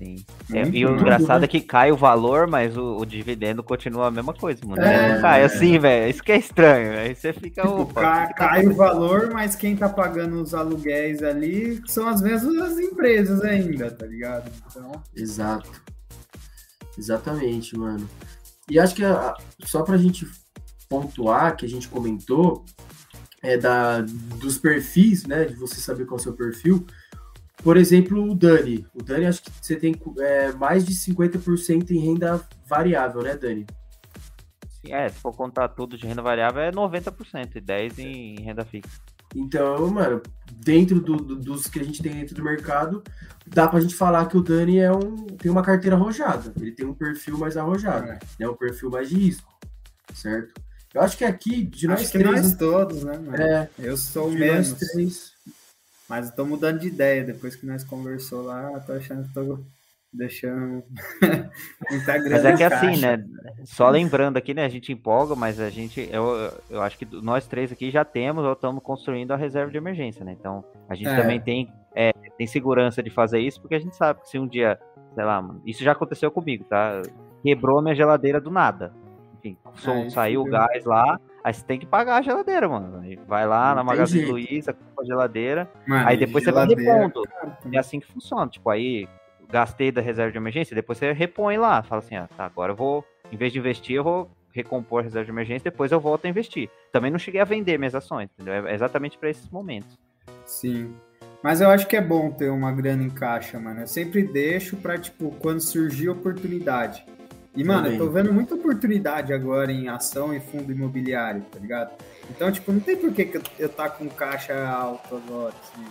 Sim. É, e o engraçado é que cai o valor, mas o, o dividendo continua a mesma coisa, mano. É, não cai assim, velho. Isso que é estranho. Aí você fica. Tipo, opa, cai, cai o valor, mas quem tá pagando os aluguéis ali são as mesmas empresas ainda, tá ligado? Então... Exato. Exatamente, mano. E acho que a, só pra gente pontuar, que a gente comentou, é da, dos perfis, né? De você saber qual é o seu perfil. Por exemplo, o Dani. O Dani, acho que você tem é, mais de 50% em renda variável, né, Dani? É, se for contar tudo de renda variável, é 90% e 10% em renda fixa. Então, mano, dentro do, do, dos que a gente tem dentro do mercado, dá pra gente falar que o Dani é um, tem uma carteira arrojada. Ele tem um perfil mais arrojado, é. né? Um perfil mais de risco, certo? Eu acho que aqui, de nós acho três... que nós todos, né, mano? É, eu sou menos. Três, mas eu tô mudando de ideia. Depois que nós conversou lá, tô achando que tô deixando. Mas é que assim, né? Só lembrando aqui, né? A gente empolga, mas a gente, eu, eu acho que nós três aqui já temos ou estamos construindo a reserva de emergência, né? Então a gente é. também tem, é, tem segurança de fazer isso, porque a gente sabe que se um dia, sei lá, mano, isso já aconteceu comigo, tá? Quebrou a minha geladeira do nada. Enfim, é, saiu o gás lá, Aí você tem que pagar a geladeira, mano. Vai lá não na Magazine Luiza, compra a geladeira. Mano, aí depois você vai repondo. É assim que funciona. Tipo, aí gastei da reserva de emergência, depois você repõe lá. Fala assim, ah, tá, agora eu vou, em vez de investir, eu vou recompor a reserva de emergência, depois eu volto a investir. Também não cheguei a vender minhas ações, entendeu? É exatamente para esses momentos. Sim. Mas eu acho que é bom ter uma grana em caixa, mano. Eu sempre deixo para tipo, quando surgir oportunidade. E, mano, Também. eu tô vendo muita oportunidade agora em ação e fundo imobiliário, tá ligado? Então, tipo, não tem por que, eu, eu tá com caixa alto agora, assim.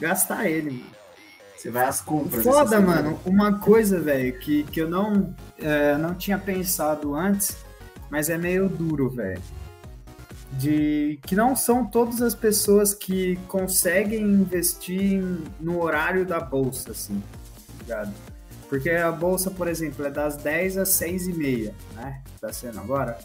Gastar ele, mano. Você vai às compras. Foda, mano. Uma coisa, velho, que, que eu não, é, não tinha pensado antes, mas é meio duro, velho. De que não são todas as pessoas que conseguem investir no horário da bolsa, assim, tá ligado? Porque a bolsa, por exemplo, é das 10 às 6 e meia, né? Tá sendo agora?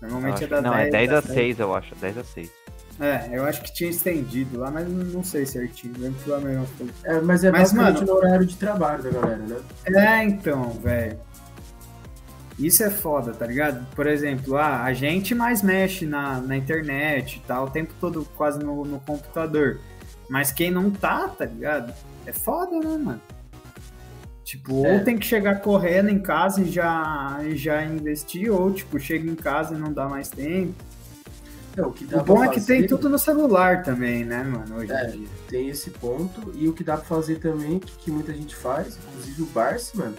Normalmente é das não, 10 é 10 às 6, 6, eu acho. 10 às 6. É, eu acho que tinha estendido lá, mas não sei certinho. Lembro que lá mesmo foi. É, mas é mas, mano, no horário de trabalho da galera, né? É, então, velho. Isso é foda, tá ligado? Por exemplo, ah, a gente mais mexe na, na internet e tal, o tempo todo quase no, no computador. Mas quem não tá, tá ligado? É foda, né, mano? Tipo, é. ou tem que chegar correndo em casa e já, já investir, ou tipo, chega em casa e não dá mais tempo. É, o, o bom é que tem tudo no celular também, né, mano? Hoje é, tem esse ponto. E o que dá pra fazer também, que, que muita gente faz, inclusive o Barça, mano,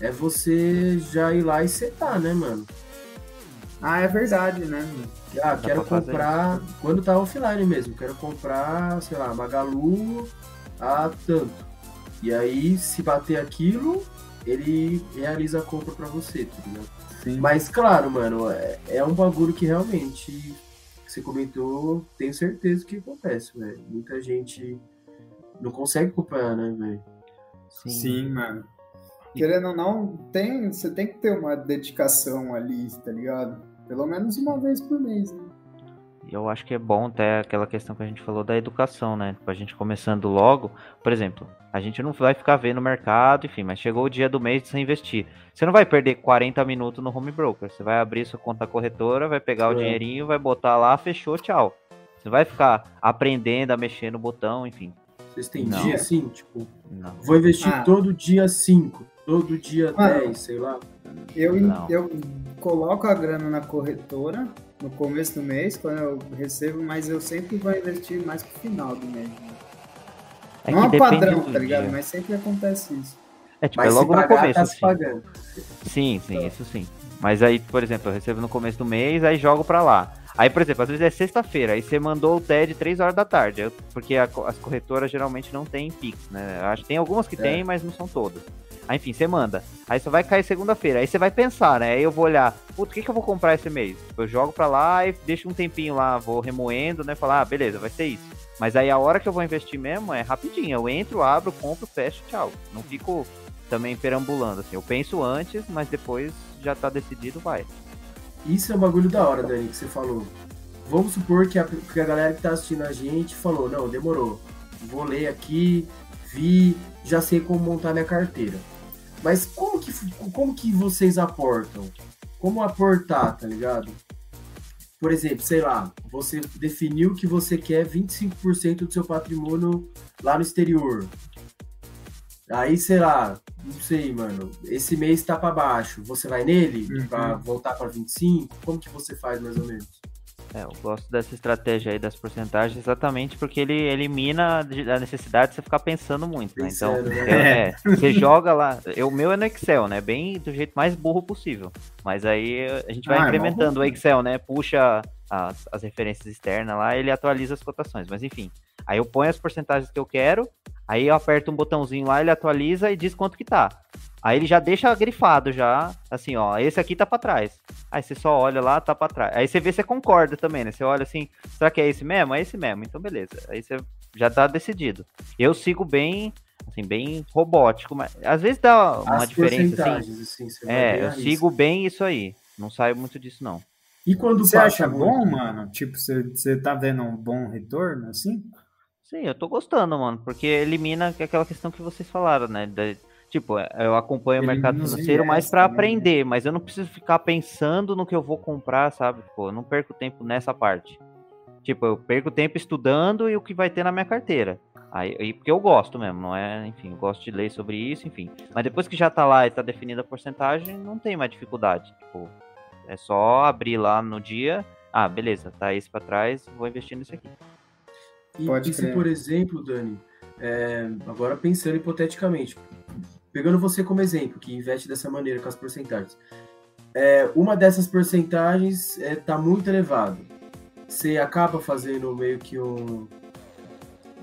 é você já ir lá e setar, né, mano? Ah, é verdade, né, mano? Ah, quero comprar. Quando tá offline mesmo, quero comprar, sei lá, Magalu a tanto. E aí, se bater aquilo, ele realiza a compra para você, tá ligado? Sim. Mas, claro, mano, é, é um bagulho que realmente você comentou, tenho certeza que acontece, velho. Muita gente não consegue acompanhar, né, velho? Sim. Sim, mano. Querendo ou não, tem, você tem que ter uma dedicação ali, tá ligado? Pelo menos uma vez por mês, né? eu acho que é bom até aquela questão que a gente falou da educação, né? Tipo, a gente começando logo, por exemplo, a gente não vai ficar vendo o mercado, enfim, mas chegou o dia do mês de você investir. Você não vai perder 40 minutos no home broker. Você vai abrir sua conta corretora, vai pegar é. o dinheirinho, vai botar lá, fechou, tchau. Você vai ficar aprendendo a mexer no botão, enfim. Vocês têm não. dia assim, tipo, não. vou investir ah. todo dia 5, todo dia 10, sei lá. Eu, eu coloco a grana na corretora no começo do mês, quando eu recebo, mas eu sempre vou investir mais pro final do mês. Né? É não é padrão, tá ligado? Dia. Mas sempre acontece isso. É tipo, é logo pagar, no começo. Tá assim. Pagando. Sim, sim, então. isso sim. Mas aí, por exemplo, eu recebo no começo do mês, aí jogo pra lá. Aí, por exemplo, às vezes é sexta-feira, aí você mandou o TED 3 horas da tarde, porque a, as corretoras geralmente não têm Pix, né? Acho que tem algumas que é. tem, mas não são todas. Aí, enfim, você manda. Aí você vai cair segunda-feira. Aí você vai pensar, né? Aí eu vou olhar, puto, o que, que eu vou comprar esse mês? Eu jogo pra lá e deixo um tempinho lá, vou remoendo, né? Falar, ah, beleza, vai ser isso. Mas aí a hora que eu vou investir mesmo é rapidinho. Eu entro, abro, compro, fecho, tchau. Não fico também perambulando, assim. Eu penso antes, mas depois já tá decidido, vai. Isso é um bagulho da hora, Dani, que você falou. Vamos supor que a, que a galera que tá assistindo a gente falou, não, demorou. Vou ler aqui, vi, já sei como montar minha carteira. Mas como que, como que vocês aportam? Como aportar, tá ligado? Por exemplo, sei lá, você definiu que você quer 25% do seu patrimônio lá no exterior. Aí, sei lá, não sei, mano, esse mês tá para baixo, você vai nele uhum. para voltar para 25? Como que você faz mais ou menos? É, eu gosto dessa estratégia aí das porcentagens exatamente porque ele elimina a necessidade de você ficar pensando muito, né? Então, né? é, você joga lá. O meu é no Excel, né? Bem do jeito mais burro possível. Mas aí a gente vai ah, é incrementando é o Excel, né? Puxa as, as referências externas lá, ele atualiza as cotações. Mas enfim, aí eu ponho as porcentagens que eu quero, aí eu aperto um botãozinho lá, ele atualiza e diz quanto que tá. Aí ele já deixa grifado já, assim, ó, esse aqui tá para trás. Aí você só olha lá, tá para trás. Aí você vê se concorda também, né? Você olha assim, será que é esse mesmo? É esse mesmo. Então beleza. Aí você já tá decidido. Eu sigo bem, assim, bem robótico, mas às vezes dá uma As diferença assim. assim é, eu sigo bem isso aí. Não saio muito disso não. E quando você acha bom, mano? Tipo, você, você tá vendo um bom retorno, assim? Sim, eu tô gostando, mano, porque elimina aquela questão que vocês falaram, né? Da, tipo, eu acompanho o mercado financeiro mais para né? aprender, mas eu não preciso ficar pensando no que eu vou comprar, sabe? Tipo, eu não perco tempo nessa parte. Tipo, eu perco tempo estudando e o que vai ter na minha carteira. Aí, porque eu gosto mesmo, não é? Enfim, eu gosto de ler sobre isso, enfim. Mas depois que já tá lá e tá definida a porcentagem, não tem mais dificuldade. Tipo, é só abrir lá no dia. Ah, beleza, tá esse para trás, vou investir nisso aqui. E, Pode e se, por exemplo, Dani, é, agora pensando hipoteticamente, pegando você como exemplo, que investe dessa maneira com as porcentagens, é, uma dessas porcentagens está é, tá muito elevada. Você acaba fazendo meio que um.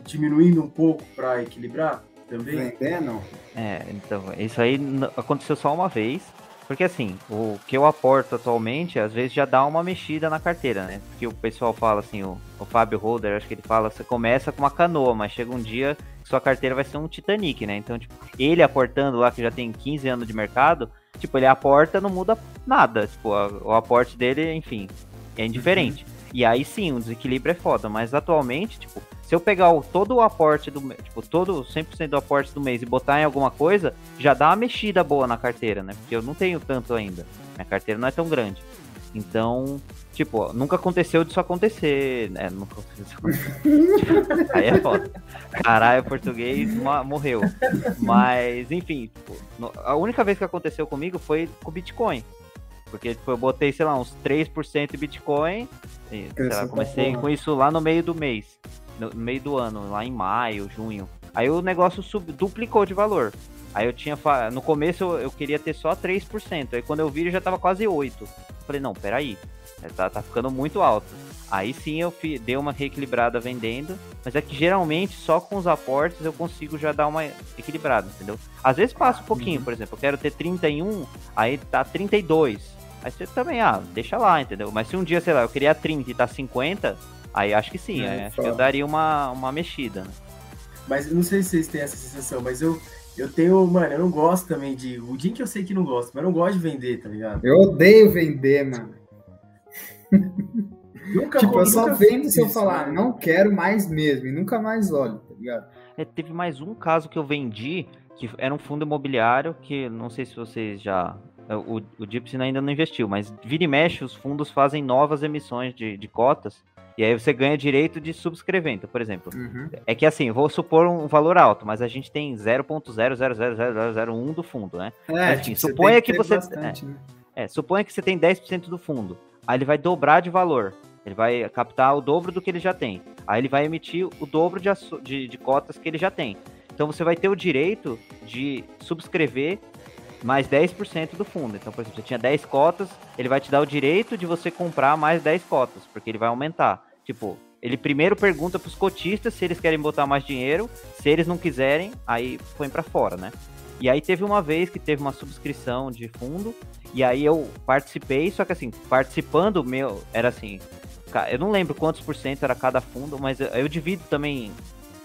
diminuindo um pouco para equilibrar também? Vendendo? É, então, isso aí aconteceu só uma vez. Porque assim, o que eu aporto atualmente, às vezes já dá uma mexida na carteira, né? Porque o pessoal fala assim, o, o Fábio Holder, acho que ele fala, você começa com uma canoa, mas chega um dia que sua carteira vai ser um Titanic, né? Então, tipo, ele aportando lá, que já tem 15 anos de mercado, tipo, ele aporta, não muda nada. Tipo, a, o aporte dele, enfim, é indiferente. Uhum. E aí sim, o desequilíbrio é foda, mas atualmente, tipo, se eu pegar o, todo o aporte do tipo, todo 100% do aporte do mês e botar em alguma coisa, já dá uma mexida boa na carteira, né? Porque eu não tenho tanto ainda. Minha carteira não é tão grande. Então, tipo, nunca aconteceu disso acontecer, né? Nunca aconteceu Aí é foda. Caralho, português morreu. Mas, enfim, tipo, a única vez que aconteceu comigo foi com Bitcoin. Porque tipo, eu botei, sei lá, uns 3% de Bitcoin. E, lá, comecei com isso lá no meio do mês no meio do ano, lá em maio, junho. Aí o negócio sub, duplicou de valor. Aí eu tinha. No começo eu, eu, queria ter só 3%. Aí quando eu vi, já tava quase 8%. Falei, não, peraí. É, tá, tá ficando muito alto. Aí sim eu fi, dei uma reequilibrada vendendo. Mas é que geralmente só com os aportes eu consigo já dar uma equilibrada, entendeu? Às vezes passa um pouquinho, uhum. por exemplo, eu quero ter 31, aí tá 32. Aí você também, ah, deixa lá, entendeu? Mas se um dia, sei lá, eu queria 30 e tá 50, Aí acho que sim, é, acho que eu daria uma, uma mexida. Né? Mas não sei se vocês têm essa sensação, mas eu, eu tenho, mano, eu não gosto também de. O dia que eu sei que não gosto, mas eu não gosto de vender, tá ligado? Eu odeio vender, mano. Nunca, tipo, eu só vendo se eu falar, né? não quero mais mesmo, e nunca mais olho, tá ligado? É, teve mais um caso que eu vendi, que era um fundo imobiliário, que não sei se vocês já. É, o, o Gipsy ainda não investiu, mas vira e mexe, os fundos fazem novas emissões de, de cotas. E aí você ganha direito de subscrever. Então, por exemplo, uhum. é que assim, vou supor um valor alto, mas a gente tem 0.000001 do fundo, né? É, assim, tipo, suponha que, que você. Bastante, é, né? é, suponha que você tem 10% do fundo. Aí ele vai dobrar de valor. Ele vai captar o dobro do que ele já tem. Aí ele vai emitir o dobro de, de, de cotas que ele já tem. Então você vai ter o direito de subscrever mais 10% do fundo. Então, por exemplo, você tinha 10 cotas, ele vai te dar o direito de você comprar mais 10 cotas, porque ele vai aumentar. Tipo, ele primeiro pergunta para os cotistas se eles querem botar mais dinheiro, se eles não quiserem, aí põe para fora, né? E aí teve uma vez que teve uma subscrição de fundo, e aí eu participei, só que assim, participando meu, era assim, eu não lembro quantos por cento era cada fundo, mas eu, eu divido também,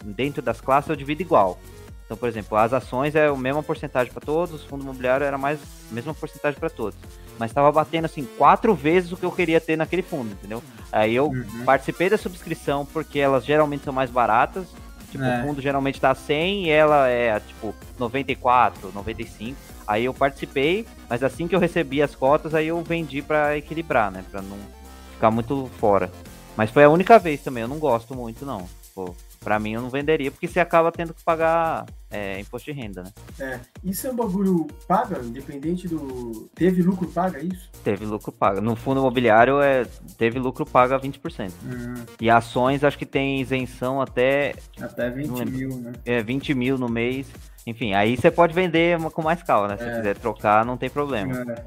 dentro das classes eu divido igual. Então, por exemplo, as ações é a mesma porcentagem para todos, o fundo imobiliário era mais a mesma porcentagem para todos. Mas estava batendo assim quatro vezes o que eu queria ter naquele fundo, entendeu? Aí eu uhum. participei da subscrição porque elas geralmente são mais baratas. Tipo, é. o fundo geralmente tá 100 e ela é tipo 94, 95. Aí eu participei, mas assim que eu recebi as cotas, aí eu vendi para equilibrar, né? Para não ficar muito fora. Mas foi a única vez também, eu não gosto muito não. Pô, Pra mim, eu não venderia, porque você acaba tendo que pagar é, imposto de renda, né? É. Isso é um bagulho paga, independente do. Teve lucro paga, é isso? Teve lucro paga. No fundo imobiliário, é... teve lucro paga 20%. Uhum. E ações, acho que tem isenção até. Até 20 mil, né? É, 20 mil no mês. Enfim, aí você pode vender com mais calma, né? Se é. quiser trocar, não tem problema. É.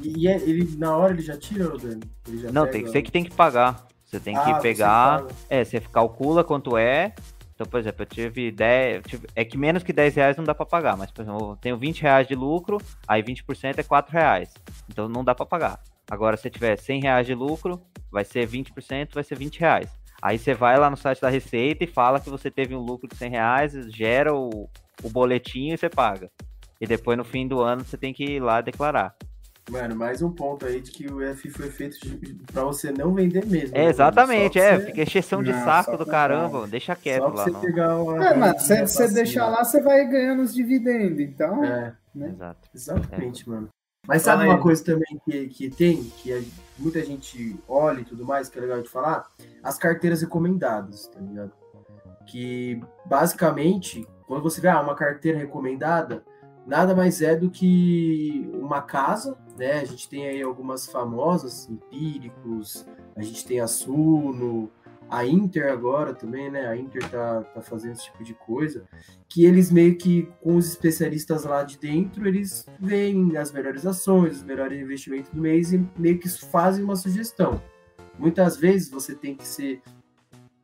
E é, ele, na hora ele já tira, Dani? não, tem que ser que tem que pagar. Você tem ah, que pegar. Você é, você calcula quanto é. Então, por exemplo, eu tive 10. é que menos que 10 reais não dá para pagar, mas, por exemplo, eu tenho 20 reais de lucro, aí 20% é 4 reais. Então não dá para pagar. Agora, se tiver 100 reais de lucro, vai ser 20%, vai ser 20 reais. Aí você vai lá no site da Receita e fala que você teve um lucro de 100 reais, gera o, o boletim e você paga. E depois no fim do ano você tem que ir lá declarar. Mano, mais um ponto aí de que o F foi feito para você não vender mesmo. É, exatamente, é. Você... Fica exceção de não, saco do caramba. Deixa quieto lá. Você não. pegar uma é, mas se você deixar lá, você vai ganhando os dividendos. Então. É, né? Exato. Exatamente, é. mano. Mas sabe uma coisa também que, que tem, que a, muita gente olha e tudo mais, que é legal de falar? As carteiras recomendadas, tá ligado? Que basicamente, quando você ganhar uma carteira recomendada, nada mais é do que uma casa, né? A gente tem aí algumas famosas, Empíricos, a gente tem a Suno, a Inter agora também, né? A Inter tá, tá fazendo esse tipo de coisa, que eles meio que, com os especialistas lá de dentro, eles veem as melhores ações, os melhores investimentos do mês e meio que fazem uma sugestão. Muitas vezes você tem que ser,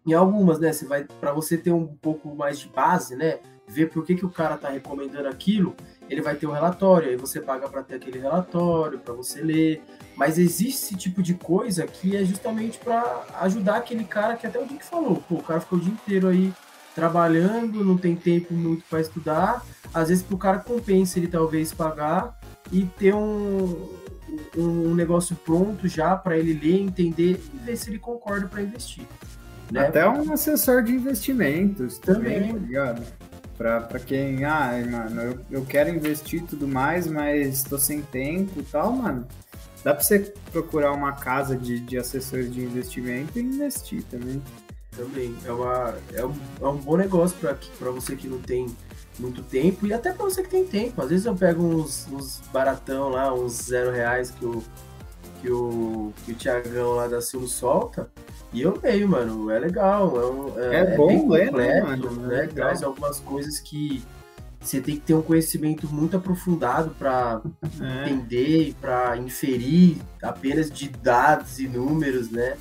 em algumas, né? Você vai, para você ter um pouco mais de base, né? Ver por que, que o cara está recomendando aquilo, ele vai ter um relatório, aí você paga para ter aquele relatório, para você ler. Mas existe esse tipo de coisa que é justamente para ajudar aquele cara que até o Dick falou, pô, o cara ficou o dia inteiro aí trabalhando, não tem tempo muito para estudar. Às vezes para o cara compensa ele talvez pagar e ter um, um negócio pronto já para ele ler, entender e ver se ele concorda para investir. Né? Até um assessor de investimentos também, também tá ligado? Pra, quem, ah, mano, eu, eu quero investir tudo mais, mas tô sem tempo e tal, mano. Dá pra você procurar uma casa de, de assessores de investimento e investir também. Também. É, uma, é, um, é um bom negócio para você que não tem muito tempo e até para você que tem tempo. Às vezes eu pego uns, uns baratão lá, uns zero reais que o, que o, que o Tiagão lá da Sil solta. E eu leio, mano. É legal. É, um, é, é bom bem ler, né, completo, né? É Traz algumas coisas que você tem que ter um conhecimento muito aprofundado para é. entender e para inferir apenas de dados e números, né?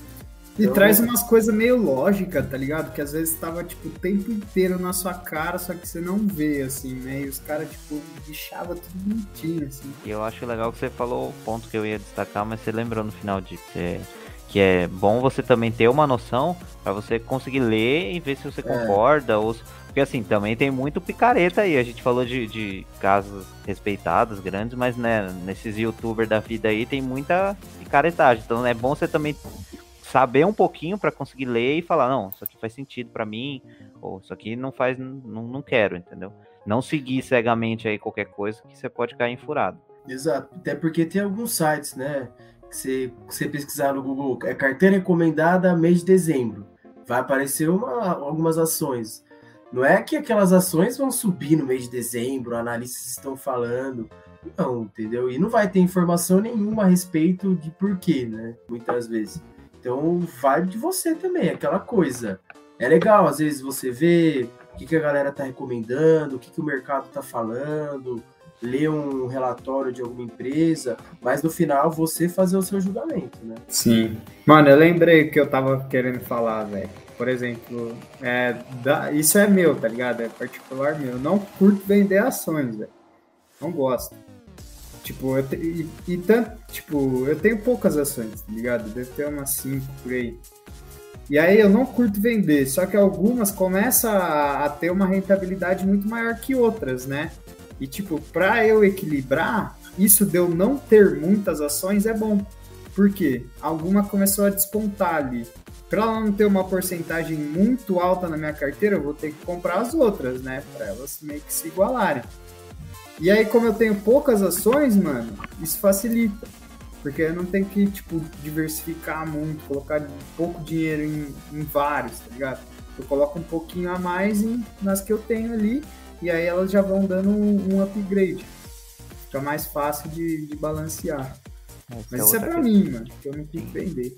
E então, traz umas coisas meio lógica, tá ligado? Que às vezes tava, tipo, o tempo inteiro na sua cara, só que você não vê, assim, né? E os caras, tipo, bichava tudo bonitinho, assim. E eu acho legal que você falou o ponto que eu ia destacar, mas você lembrou no final de você que é bom você também ter uma noção para você conseguir ler e ver se você é. concorda ou porque assim também tem muito picareta aí a gente falou de, de casos respeitados grandes mas né nesses youtubers da vida aí tem muita picaretagem então é bom você também saber um pouquinho para conseguir ler e falar, não, isso aqui faz sentido para mim, ou isso aqui não faz, não, não quero, entendeu? Não seguir cegamente aí qualquer coisa que você pode cair em furado. Exato, até porque tem alguns sites, né, que você, pesquisar no Google, é carteira recomendada mês de dezembro, vai aparecer uma, algumas ações. Não é que aquelas ações vão subir no mês de dezembro, analistas estão falando, não, entendeu? E não vai ter informação nenhuma a respeito de porquê, né? Muitas vezes. Então vai de você também, aquela coisa. É legal, às vezes, você vê o que, que a galera tá recomendando, o que, que o mercado tá falando, ler um relatório de alguma empresa, mas no final você fazer o seu julgamento, né? Sim. Mano, eu lembrei que eu tava querendo falar, velho. Por exemplo, é, da, isso é meu, tá ligado? É particular meu. Eu não curto vender ações, velho. Não gosto. Tipo, eu te, e, e, tanto, tipo, eu tenho poucas ações, tá ligado? Deve ter umas 5 por aí. E aí eu não curto vender, só que algumas começam a, a ter uma rentabilidade muito maior que outras, né? E tipo, para eu equilibrar, isso de eu não ter muitas ações é bom. Por quê? Alguma começou a despontar ali. Para ela não ter uma porcentagem muito alta na minha carteira, eu vou ter que comprar as outras, né? Para elas meio que se igualarem. E aí, como eu tenho poucas ações, mano, isso facilita. Porque eu não tenho que, tipo, diversificar muito, colocar pouco dinheiro em, em vários, tá ligado? Eu coloco um pouquinho a mais em, nas que eu tenho ali, e aí elas já vão dando um, um upgrade. Fica mais fácil de, de balancear. Essa Mas é isso é pra mim, mano, que eu não quis vender.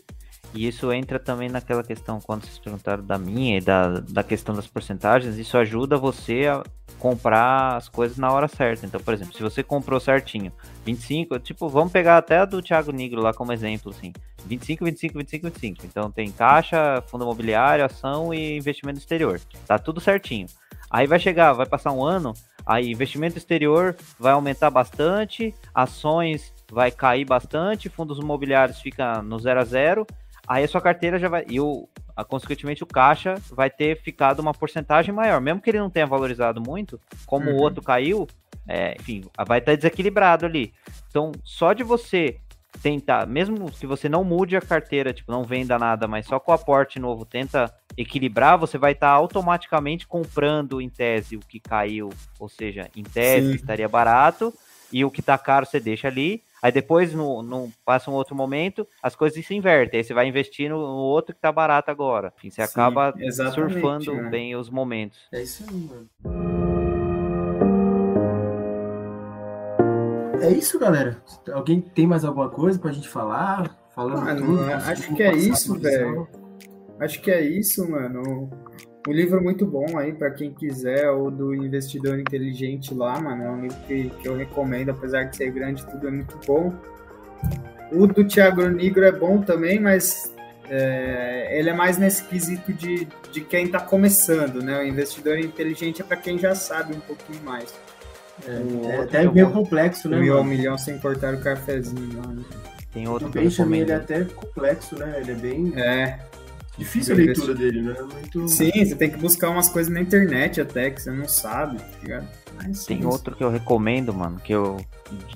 E isso entra também naquela questão, quando vocês perguntaram da minha e da, da questão das porcentagens, isso ajuda você a comprar as coisas na hora certa. Então, por exemplo, se você comprou certinho 25, tipo, vamos pegar até a do Thiago Negro lá como exemplo, assim. 25, 25, 25, 25. Então tem caixa, fundo imobiliário, ação e investimento exterior. Tá tudo certinho. Aí vai chegar, vai passar um ano, aí investimento exterior vai aumentar bastante, ações vai cair bastante, fundos imobiliários fica no zero a zero aí a sua carteira já vai. E o, a, consequentemente o caixa vai ter ficado uma porcentagem maior. Mesmo que ele não tenha valorizado muito, como uhum. o outro caiu, é, enfim, vai estar desequilibrado ali. Então, só de você tentar, mesmo que você não mude a carteira, tipo, não venda nada, mas só com o aporte novo tenta equilibrar, você vai estar automaticamente comprando em tese o que caiu, ou seja, em tese Sim. estaria barato, e o que está caro você deixa ali, Aí depois, no, no, passa um outro momento, as coisas se invertem. Aí você vai investir no, no outro que tá barato agora. Enfim, você Sim, acaba surfando né? bem os momentos. É isso aí, mano. É isso, galera. Alguém tem mais alguma coisa pra gente falar? Falando mano, tudo, acho que é isso, velho. Acho que é isso, mano. Um livro muito bom aí para quem quiser, o do Investidor Inteligente lá, mano. É um livro que, que eu recomendo, apesar de ser grande, tudo é muito bom. O do Thiago Negro é bom também, mas é, ele é mais nesse quesito de, de quem está começando, né? O investidor inteligente é para quem já sabe um pouquinho mais. É, é até meio complexo, né? Mil milhão sem cortar o cafezinho. Né? Tem outro. O também ele é até complexo, né? Ele é bem. É. Difícil a leitura dele, né? Muito... Sim, você tem que buscar umas coisas na internet até que você não sabe, tá ligado? Mas, tem outro que eu recomendo, mano, que eu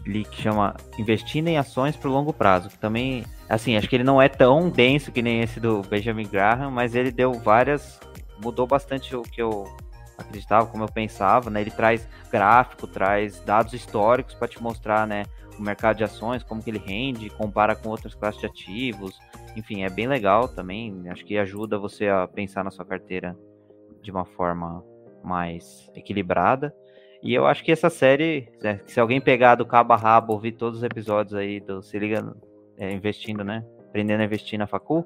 li que chama Investindo em Ações por Longo Prazo, que também, assim, acho que ele não é tão denso que nem esse do Benjamin Graham, mas ele deu várias, mudou bastante o que eu acreditava, como eu pensava, né? Ele traz gráfico, traz dados históricos para te mostrar, né, o mercado de ações, como que ele rende, compara com outras classes de ativos, enfim, é bem legal também. Acho que ajuda você a pensar na sua carteira de uma forma mais equilibrada. E eu acho que essa série, né, se alguém pegar do cabo a rabo, ouvir todos os episódios aí do Se Liga é, Investindo, né? Aprendendo a investir na Facu,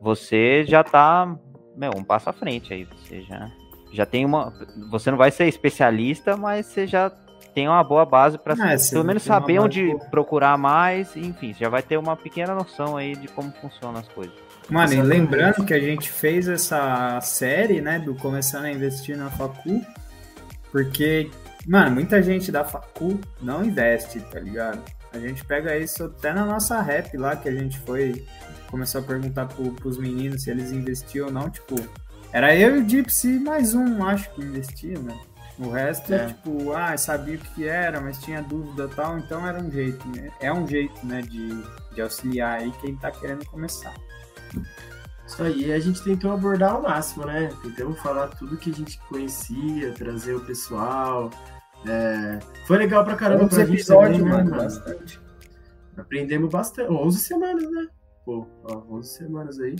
você já tá, meu, um passo à frente aí. Você já, já tem uma. Você não vai ser especialista, mas você já tem uma boa base para é, pelo menos saber onde procurar mais, enfim, já vai ter uma pequena noção aí de como funcionam as coisas. Mano, e lembrando que a gente fez essa série, né, do começando a investir na facu, porque, mano, muita gente da facu não investe, tá ligado? A gente pega isso até na nossa rap lá, que a gente foi, começou a perguntar pro, pros meninos se eles investiam ou não, tipo, era eu e o Gypsy mais um, acho que investia, né? O resto é. é, tipo, ah, sabia o que era, mas tinha dúvida e tal, então era um jeito, né? É um jeito, né, de, de auxiliar aí quem tá querendo começar. Isso aí, a gente tentou abordar ao máximo, né? Tentamos falar tudo que a gente conhecia, trazer o pessoal. É... Foi legal pra caramba pra gente também, né, mano, bastante. Aprendemos bastante. 11 semanas, né? Pô, ó, 11 semanas aí.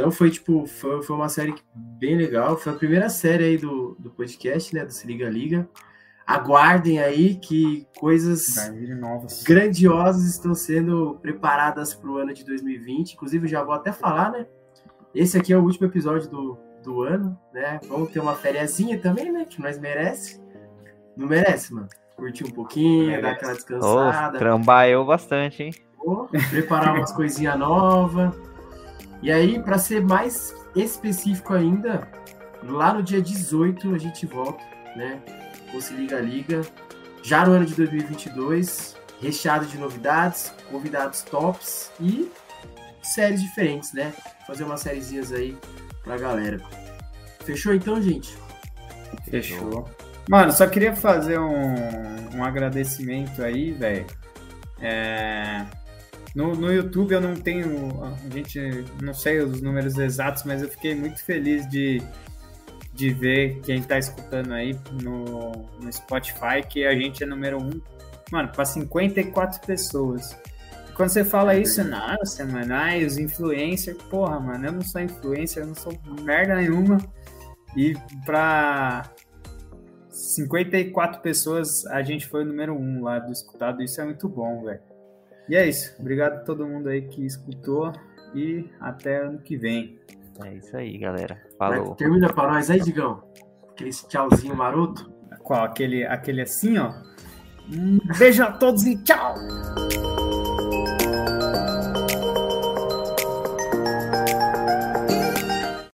Então foi tipo, foi, foi uma série bem legal. Foi a primeira série aí do, do podcast, né? Do Se Liga Liga. Aguardem aí que coisas grandiosas estão sendo preparadas para o ano de 2020. Inclusive, já vou até falar, né? Esse aqui é o último episódio do, do ano, né? Vamos ter uma fériazinha também, né? Que nós merece. Não merece, mano? Curtir um pouquinho, merece. dar aquela descansada. Oh, trambaeu bastante, hein? Oh, preparar umas coisinhas novas. E aí, para ser mais específico ainda, lá no dia 18 a gente volta, né? Com Se Liga Liga. Já no ano de 2022, recheado de novidades, convidados tops e séries diferentes, né? Fazer umas sériezinhas aí pra galera. Fechou então, gente? Fechou. Mano, só queria fazer um, um agradecimento aí, velho. É... No, no YouTube eu não tenho, a gente não sei os números exatos, mas eu fiquei muito feliz de, de ver quem tá escutando aí no, no Spotify que a gente é número um, mano, para 54 pessoas. Quando você fala isso, nossa, mano, ai, os influencers, porra, mano, eu não sou influencer, eu não sou merda nenhuma. E pra 54 pessoas, a gente foi o número um lá do escutado, isso é muito bom, velho. E é isso. Obrigado a todo mundo aí que escutou e até ano que vem. É isso aí, galera. Falou. Termina pra nós aí, Digão. Aquele tchauzinho maroto. Qual? Aquele, aquele assim, ó. Um beijo a todos e tchau!